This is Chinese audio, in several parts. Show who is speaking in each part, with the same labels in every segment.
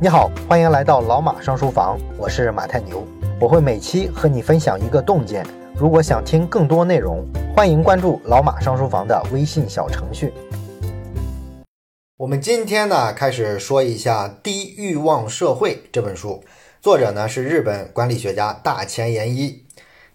Speaker 1: 你好，欢迎来到老马上书房，我是马太牛，我会每期和你分享一个洞见。如果想听更多内容，欢迎关注老马上书房的微信小程序。我们今天呢，开始说一下《低欲望社会》这本书，作者呢是日本管理学家大前研一。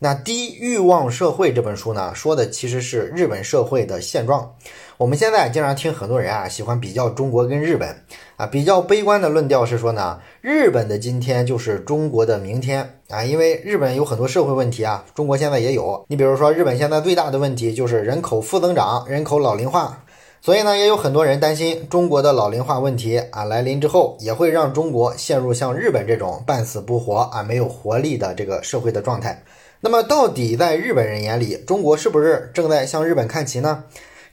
Speaker 1: 那《低欲望社会》这本书呢，说的其实是日本社会的现状。我们现在经常听很多人啊，喜欢比较中国跟日本啊，比较悲观的论调是说呢，日本的今天就是中国的明天啊，因为日本有很多社会问题啊，中国现在也有。你比如说，日本现在最大的问题就是人口负增长，人口老龄化，所以呢，也有很多人担心中国的老龄化问题啊来临之后，也会让中国陷入像日本这种半死不活啊、没有活力的这个社会的状态。那么，到底在日本人眼里，中国是不是正在向日本看齐呢？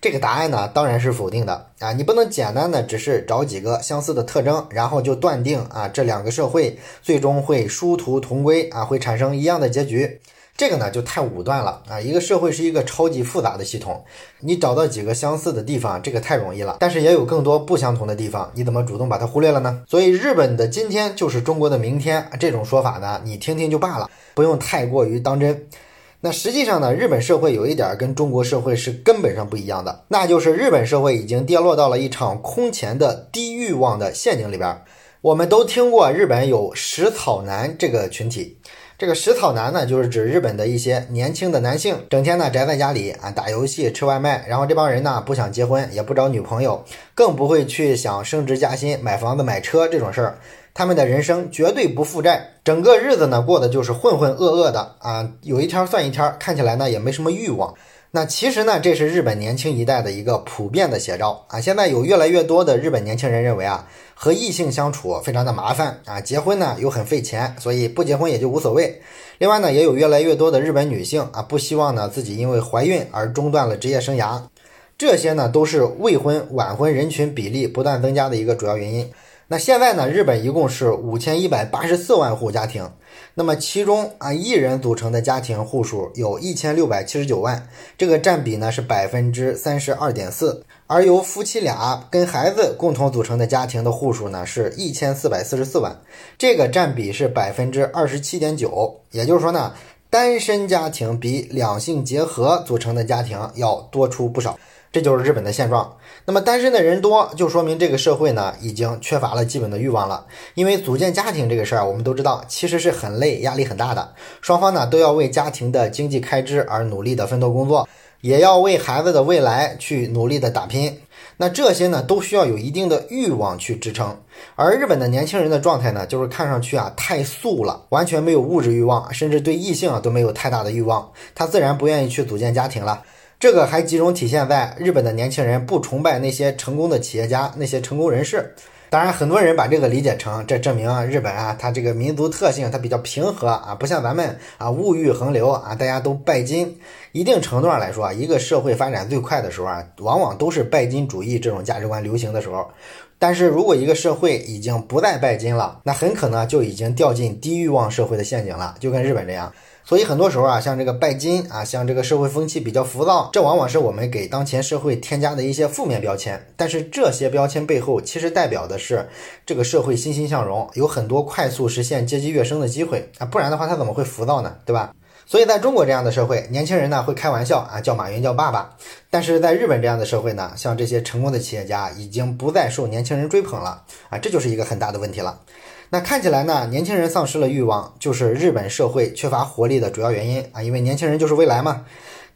Speaker 1: 这个答案呢，当然是否定的啊！你不能简单的只是找几个相似的特征，然后就断定啊，这两个社会最终会殊途同归啊，会产生一样的结局。这个呢就太武断了啊！一个社会是一个超级复杂的系统，你找到几个相似的地方，这个太容易了。但是也有更多不相同的地方，你怎么主动把它忽略了呢？所以日本的今天就是中国的明天这种说法呢，你听听就罢了，不用太过于当真。那实际上呢，日本社会有一点跟中国社会是根本上不一样的，那就是日本社会已经跌落到了一场空前的低欲望的陷阱里边。我们都听过日本有食草男这个群体。这个食草男呢，就是指日本的一些年轻的男性，整天呢宅在家里啊打游戏、吃外卖，然后这帮人呢不想结婚，也不找女朋友，更不会去想升职加薪、买房子、买车这种事儿。他们的人生绝对不负债，整个日子呢过的就是浑浑噩噩的啊，有一天算一天，看起来呢也没什么欲望。那其实呢，这是日本年轻一代的一个普遍的写照啊。现在有越来越多的日本年轻人认为啊，和异性相处非常的麻烦啊，结婚呢又很费钱，所以不结婚也就无所谓。另外呢，也有越来越多的日本女性啊，不希望呢自己因为怀孕而中断了职业生涯。这些呢，都是未婚晚婚人群比例不断增加的一个主要原因。那现在呢，日本一共是五千一百八十四万户家庭，那么其中啊，一人组成的家庭户数有一千六百七十九万，这个占比呢是百分之三十二点四，而由夫妻俩跟孩子共同组成的家庭的户数呢是一千四百四十四万，这个占比是百分之二十七点九，也就是说呢，单身家庭比两性结合组成的家庭要多出不少。这就是日本的现状。那么单身的人多，就说明这个社会呢已经缺乏了基本的欲望了。因为组建家庭这个事儿，我们都知道，其实是很累、压力很大的。双方呢都要为家庭的经济开支而努力的奋斗工作，也要为孩子的未来去努力的打拼。那这些呢都需要有一定的欲望去支撑。而日本的年轻人的状态呢，就是看上去啊太素了，完全没有物质欲望，甚至对异性啊都没有太大的欲望，他自然不愿意去组建家庭了。这个还集中体现在日本的年轻人不崇拜那些成功的企业家、那些成功人士。当然，很多人把这个理解成这证明啊，日本啊，它这个民族特性它比较平和啊，不像咱们啊物欲横流啊，大家都拜金。一定程度上来说啊，一个社会发展最快的时候啊，往往都是拜金主义这种价值观流行的时候。但是如果一个社会已经不再拜金了，那很可能就已经掉进低欲望社会的陷阱了，就跟日本这样。所以很多时候啊，像这个拜金啊，像这个社会风气比较浮躁，这往往是我们给当前社会添加的一些负面标签。但是这些标签背后，其实代表的是这个社会欣欣向荣，有很多快速实现阶级跃升的机会啊，不然的话，他怎么会浮躁呢？对吧？所以在中国这样的社会，年轻人呢会开玩笑啊，叫马云叫爸爸。但是在日本这样的社会呢，像这些成功的企业家已经不再受年轻人追捧了啊，这就是一个很大的问题了。那看起来呢，年轻人丧失了欲望，就是日本社会缺乏活力的主要原因啊。因为年轻人就是未来嘛。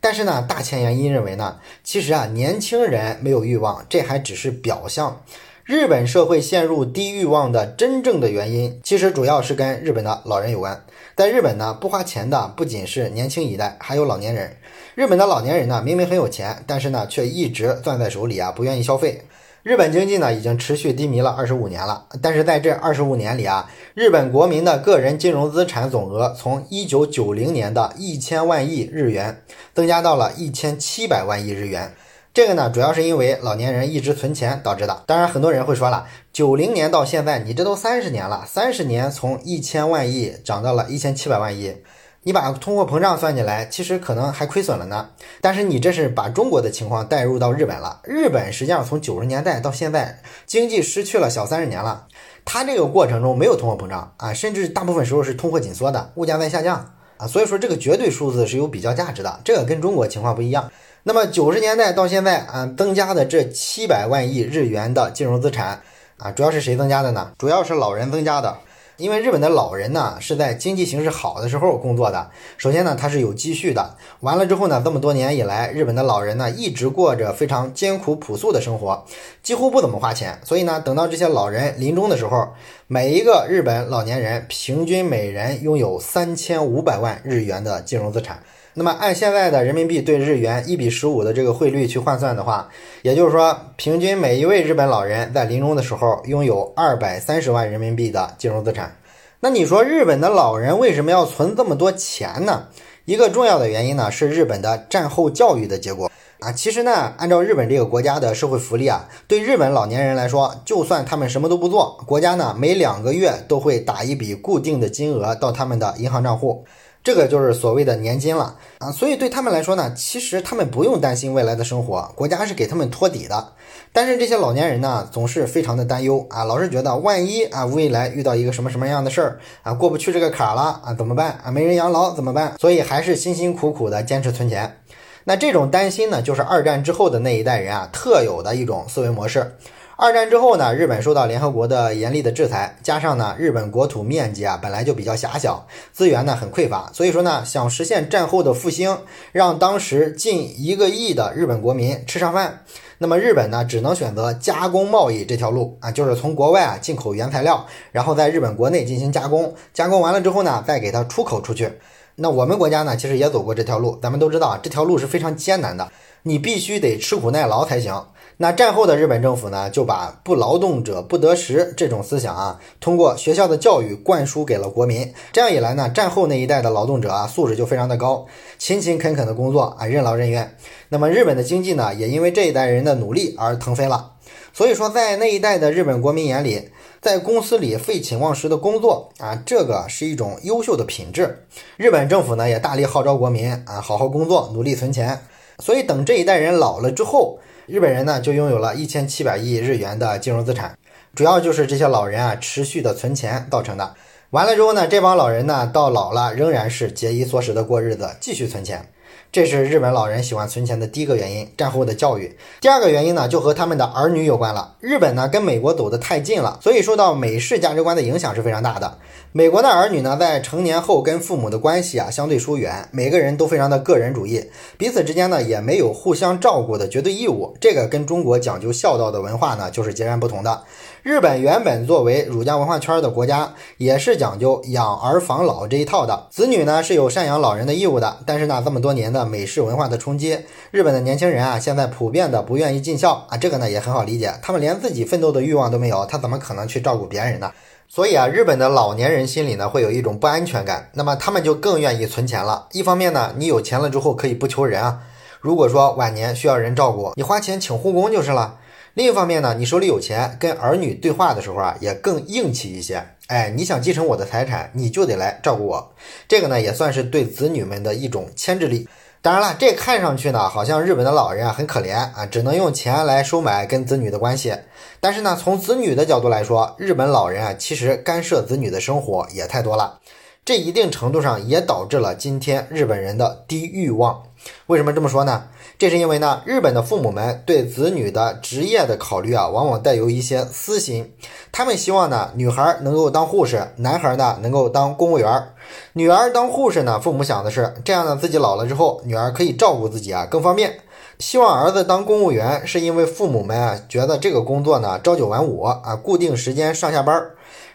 Speaker 1: 但是呢，大前研一认为呢，其实啊，年轻人没有欲望，这还只是表象。日本社会陷入低欲望的真正的原因，其实主要是跟日本的老人有关。在日本呢，不花钱的不仅是年轻一代，还有老年人。日本的老年人呢，明明很有钱，但是呢，却一直攥在手里啊，不愿意消费。日本经济呢已经持续低迷了二十五年了，但是在这二十五年里啊，日本国民的个人金融资产总额从一九九零年的一千万亿日元增加到了一千七百万亿日元。这个呢，主要是因为老年人一直存钱导致的。当然，很多人会说了，九零年到现在，你这都三十年了，三十年从一千万亿涨到了一千七百万亿。你把通货膨胀算进来，其实可能还亏损了呢。但是你这是把中国的情况带入到日本了。日本实际上从九十年代到现在，经济失去了小三十年了。它这个过程中没有通货膨胀啊，甚至大部分时候是通货紧缩的，物价在下降啊。所以说这个绝对数字是有比较价值的，这个跟中国情况不一样。那么九十年代到现在啊，增加的这七百万亿日元的金融资产啊，主要是谁增加的呢？主要是老人增加的。因为日本的老人呢是在经济形势好的时候工作的，首先呢他是有积蓄的，完了之后呢这么多年以来，日本的老人呢一直过着非常艰苦朴素的生活，几乎不怎么花钱，所以呢等到这些老人临终的时候，每一个日本老年人平均每人拥有三千五百万日元的金融资产。那么按现在的人民币对日元一比十五的这个汇率去换算的话，也就是说，平均每一位日本老人在临终的时候拥有二百三十万人民币的金融资产。那你说日本的老人为什么要存这么多钱呢？一个重要的原因呢是日本的战后教育的结果啊。其实呢，按照日本这个国家的社会福利啊，对日本老年人来说，就算他们什么都不做，国家呢每两个月都会打一笔固定的金额到他们的银行账户。这个就是所谓的年金了啊，所以对他们来说呢，其实他们不用担心未来的生活，国家是给他们托底的。但是这些老年人呢，总是非常的担忧啊，老是觉得万一啊未来遇到一个什么什么样的事儿啊，过不去这个坎儿了啊，怎么办啊？没人养老怎么办？所以还是辛辛苦苦的坚持存钱。那这种担心呢，就是二战之后的那一代人啊特有的一种思维模式。二战之后呢，日本受到联合国的严厉的制裁，加上呢，日本国土面积啊本来就比较狭小，资源呢很匮乏，所以说呢，想实现战后的复兴，让当时近一个亿的日本国民吃上饭，那么日本呢只能选择加工贸易这条路啊，就是从国外啊进口原材料，然后在日本国内进行加工，加工完了之后呢，再给它出口出去。那我们国家呢，其实也走过这条路，咱们都知道啊，这条路是非常艰难的，你必须得吃苦耐劳才行。那战后的日本政府呢，就把不劳动者不得食这种思想啊，通过学校的教育灌输给了国民。这样一来呢，战后那一代的劳动者啊，素质就非常的高，勤勤恳恳的工作啊，任劳任怨。那么日本的经济呢，也因为这一代人的努力而腾飞了。所以说，在那一代的日本国民眼里，在公司里废寝忘食的工作啊，这个是一种优秀的品质。日本政府呢，也大力号召国民啊，好好工作，努力存钱。所以等这一代人老了之后，日本人呢，就拥有了一千七百亿日元的金融资产，主要就是这些老人啊持续的存钱造成的。完了之后呢，这帮老人呢到老了仍然是节衣缩食的过日子，继续存钱。这是日本老人喜欢存钱的第一个原因，战后的教育。第二个原因呢，就和他们的儿女有关了。日本呢跟美国走得太近了，所以受到美式价值观的影响是非常大的。美国的儿女呢，在成年后跟父母的关系啊相对疏远，每个人都非常的个人主义，彼此之间呢也没有互相照顾的绝对义务。这个跟中国讲究孝道的文化呢就是截然不同的。日本原本作为儒家文化圈的国家，也是讲究养儿防老这一套的，子女呢是有赡养老人的义务的。但是呢，这么多年的美式文化的冲击，日本的年轻人啊，现在普遍的不愿意尽孝啊，这个呢也很好理解，他们连自己奋斗的欲望都没有，他怎么可能去照顾别人呢？所以啊，日本的老年人心里呢会有一种不安全感，那么他们就更愿意存钱了。一方面呢，你有钱了之后可以不求人啊，如果说晚年需要人照顾，你花钱请护工就是了。另一方面呢，你手里有钱，跟儿女对话的时候啊，也更硬气一些。哎，你想继承我的财产，你就得来照顾我。这个呢，也算是对子女们的一种牵制力。当然了，这看上去呢，好像日本的老人啊很可怜啊，只能用钱来收买跟子女的关系。但是呢，从子女的角度来说，日本老人啊，其实干涉子女的生活也太多了。这一定程度上也导致了今天日本人的低欲望。为什么这么说呢？这是因为呢，日本的父母们对子女的职业的考虑啊，往往带有一些私心。他们希望呢，女孩能够当护士，男孩呢能够当公务员。女儿当护士呢，父母想的是这样呢，自己老了之后，女儿可以照顾自己啊，更方便。希望儿子当公务员，是因为父母们啊觉得这个工作呢，朝九晚五啊，固定时间上下班，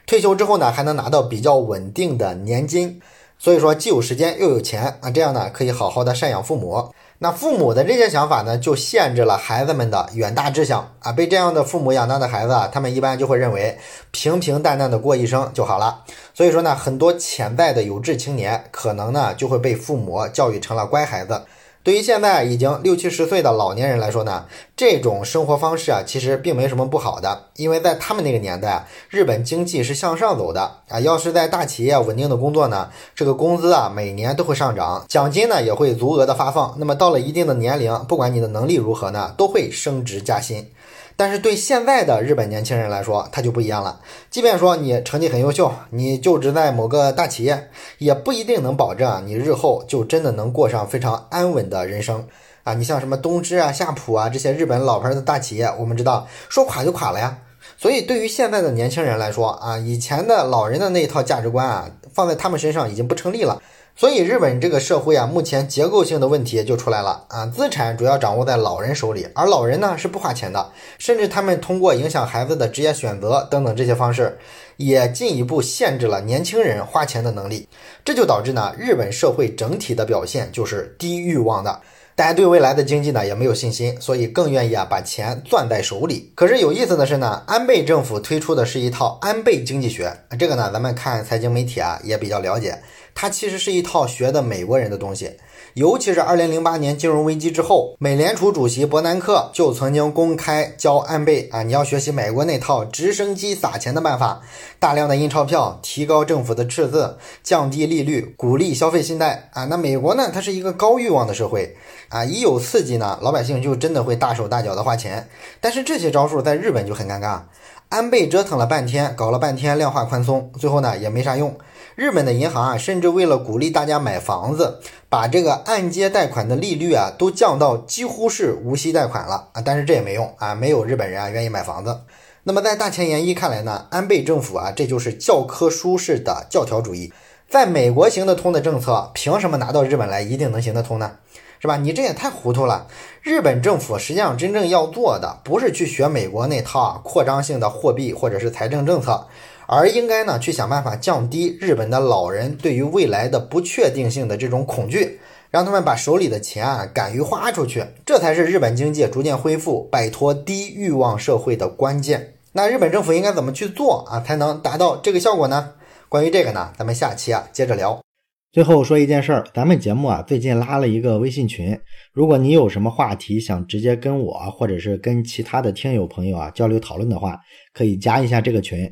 Speaker 1: 退休之后呢，还能拿到比较稳定的年金。所以说，既有时间又有钱啊，这样呢，可以好好的赡养父母。那父母的这些想法呢，就限制了孩子们的远大志向啊！被这样的父母养大的孩子啊，他们一般就会认为平平淡淡的过一生就好了。所以说呢，很多潜在的有志青年可能呢就会被父母教育成了乖孩子。对于现在已经六七十岁的老年人来说呢，这种生活方式啊，其实并没什么不好的，因为在他们那个年代，日本经济是向上走的啊。要是在大企业稳定的工作呢，这个工资啊每年都会上涨，奖金呢也会足额的发放。那么到了一定的年龄，不管你的能力如何呢，都会升职加薪。但是对现在的日本年轻人来说，他就不一样了。即便说你成绩很优秀，你就职在某个大企业，也不一定能保证你日后就真的能过上非常安稳的人生啊！你像什么东芝啊、夏普啊这些日本老牌的大企业，我们知道说垮就垮了呀。所以对于现在的年轻人来说啊，以前的老人的那一套价值观啊，放在他们身上已经不成立了。所以日本这个社会啊，目前结构性的问题就出来了啊，资产主要掌握在老人手里，而老人呢是不花钱的，甚至他们通过影响孩子的职业选择等等这些方式，也进一步限制了年轻人花钱的能力，这就导致呢，日本社会整体的表现就是低欲望的。大家对未来的经济呢也没有信心，所以更愿意啊把钱攥在手里。可是有意思的是呢，安倍政府推出的是一套安倍经济学，这个呢咱们看财经媒体啊也比较了解，它其实是一套学的美国人的东西。尤其是二零零八年金融危机之后，美联储主席伯南克就曾经公开教安倍啊，你要学习美国那套直升机撒钱的办法，大量的印钞票，提高政府的赤字，降低利率，鼓励消费信贷啊。那美国呢，它是一个高欲望的社会啊，一有刺激呢，老百姓就真的会大手大脚的花钱。但是这些招数在日本就很尴尬，安倍折腾了半天，搞了半天量化宽松，最后呢也没啥用。日本的银行啊，甚至为了鼓励大家买房子，把这个按揭贷款的利率啊都降到几乎是无息贷款了啊！但是这也没用啊，没有日本人啊愿意买房子。那么在大前研一看来呢，安倍政府啊，这就是教科书式的教条主义，在美国行得通的政策，凭什么拿到日本来一定能行得通呢？是吧？你这也太糊涂了。日本政府实际上真正要做的，不是去学美国那套扩张性的货币或者是财政政策。而应该呢，去想办法降低日本的老人对于未来的不确定性的这种恐惧，让他们把手里的钱啊敢于花出去，这才是日本经济逐渐恢复、摆脱低欲望社会的关键。那日本政府应该怎么去做啊，才能达到这个效果呢？关于这个呢，咱们下期啊接着聊。最后说一件事儿，咱们节目啊最近拉了一个微信群，如果你有什么话题想直接跟我或者是跟其他的听友朋友啊交流讨论的话，可以加一下这个群。